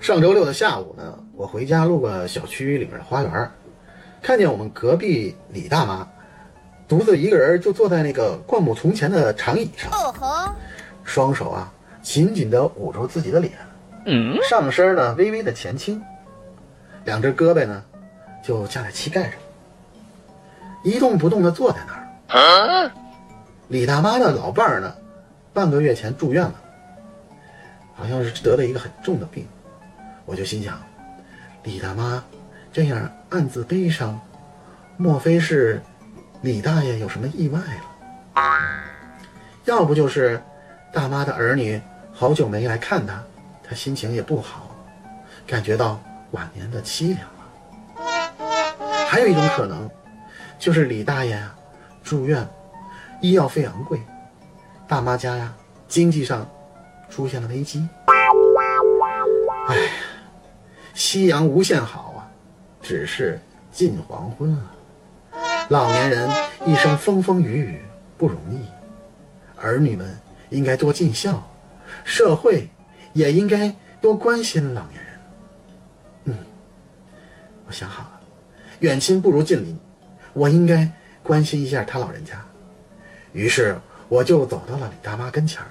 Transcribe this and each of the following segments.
上周六的下午呢，我回家路过小区里面的花园，看见我们隔壁李大妈独自一个人就坐在那个灌木丛前的长椅上，哦吼，双手啊紧紧地捂住自己的脸，嗯，上身呢微微的前倾，两只胳膊呢就架在膝盖上，一动不动地坐在那儿。李大妈的老伴儿呢，半个月前住院了，好像是得了一个很重的病。我就心想，李大妈这样暗自悲伤，莫非是李大爷有什么意外了？要不就是大妈的儿女好久没来看她，她心情也不好，感觉到晚年的凄凉了。还有一种可能，就是李大爷住院，医药费昂贵，大妈家呀经济上出现了危机。哎呀，夕阳无限好啊，只是近黄昏啊。老年人一生风风雨雨不容易，儿女们应该多尽孝，社会也应该多关心老年人。嗯，我想好了，远亲不如近邻，我应该关心一下他老人家。于是我就走到了李大妈跟前儿，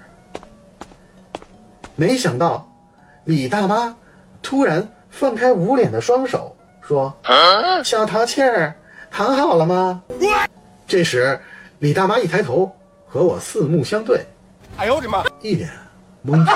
没想到李大妈突然放开捂脸的双手，说：“小淘气儿，躺好了吗？”这时，李大妈一抬头，和我四目相对，哎呦我的妈！一脸懵逼。